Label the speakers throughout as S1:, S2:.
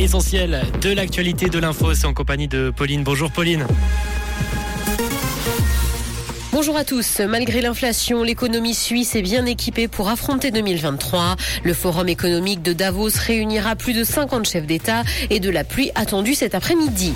S1: l'essentiel de l'actualité de l'info, c'est en compagnie de Pauline. Bonjour Pauline.
S2: Bonjour à tous. Malgré l'inflation, l'économie suisse est bien équipée pour affronter 2023. Le forum économique de Davos réunira plus de 50 chefs d'État et de la pluie attendue cet après-midi.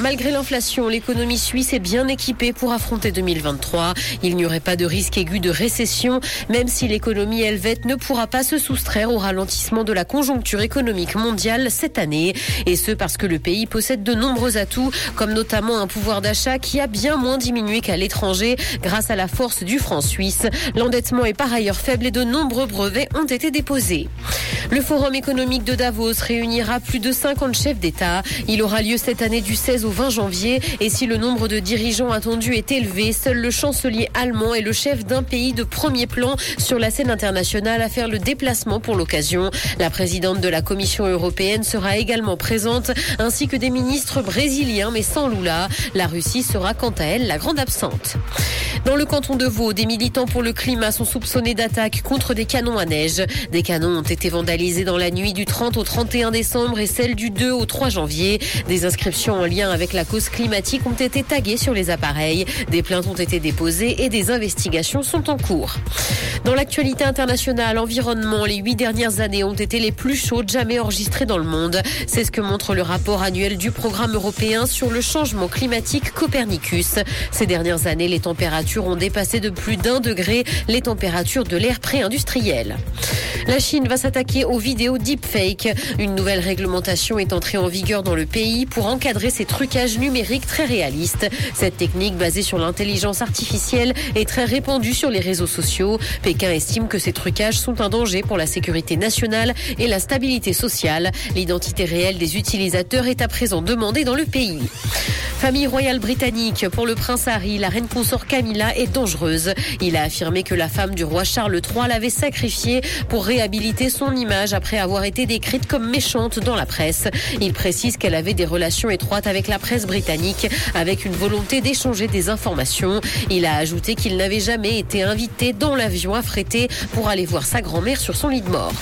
S2: Malgré l'inflation, l'économie suisse est bien équipée pour affronter 2023. Il n'y aurait pas de risque aigu de récession, même si l'économie helvète ne pourra pas se soustraire au ralentissement de la conjoncture économique mondiale cette année. Et ce parce que le pays possède de nombreux atouts, comme notamment un pouvoir d'achat qui a bien moins diminué qu'à l'étranger grâce à la force du franc suisse. L'endettement est par ailleurs faible et de nombreux brevets ont été déposés. Le Forum économique de Davos réunira plus de 50 chefs d'État. Il aura lieu cette année du 16 au 20 janvier. Et si le nombre de dirigeants attendus est élevé, seul le chancelier allemand est le chef d'un pays de premier plan sur la scène internationale à faire le déplacement pour l'occasion. La présidente de la Commission européenne sera également présente, ainsi que des ministres brésiliens, mais sans Lula. La Russie sera quant à elle la grande absente. Dans le canton de Vaud, des militants pour le climat sont soupçonnés d'attaques contre des canons à neige. Des canons ont été vandalisés dans la nuit du 30 au 31 décembre et celle du 2 au 3 janvier. Des inscriptions en lien avec la cause climatique ont été taguées sur les appareils. Des plaintes ont été déposées et des investigations sont en cours. Dans l'actualité internationale, environnement, les huit dernières années ont été les plus chaudes jamais enregistrées dans le monde. C'est ce que montre le rapport annuel du programme européen sur le changement climatique Copernicus. Ces dernières années, les températures ont dépassé de plus d'un degré les températures de l'ère pré-industriel. La Chine va s'attaquer aux vidéos deepfake. Une nouvelle réglementation est entrée en vigueur dans le pays pour encadrer ces trucages numériques très réalistes. Cette technique basée sur l'intelligence artificielle est très répandue sur les réseaux sociaux. Pékin estime que ces trucages sont un danger pour la sécurité nationale et la stabilité sociale. L'identité réelle des utilisateurs est à présent demandée dans le pays. Famille royale britannique, pour le prince Harry, la reine consort Camilla est dangereuse. Il a affirmé que la femme du roi Charles III l'avait sacrifiée pour réhabiliter son image après avoir été décrite comme méchante dans la presse. Il précise qu'elle avait des relations étroites avec la presse britannique avec une volonté d'échanger des informations. Il a ajouté qu'il n'avait jamais été invité dans l'avion affrété pour aller voir sa grand-mère sur son lit de mort.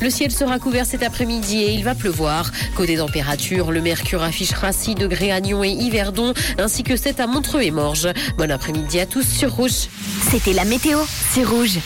S2: Le ciel sera couvert cet après-midi et il va pleuvoir. Côté température, le mercure affichera 6 degrés à Nyon et Yverdon, ainsi que 7 à Montreux et Morges. Bon après-midi à tous sur Rouge.
S3: C'était la météo, c'est Rouge.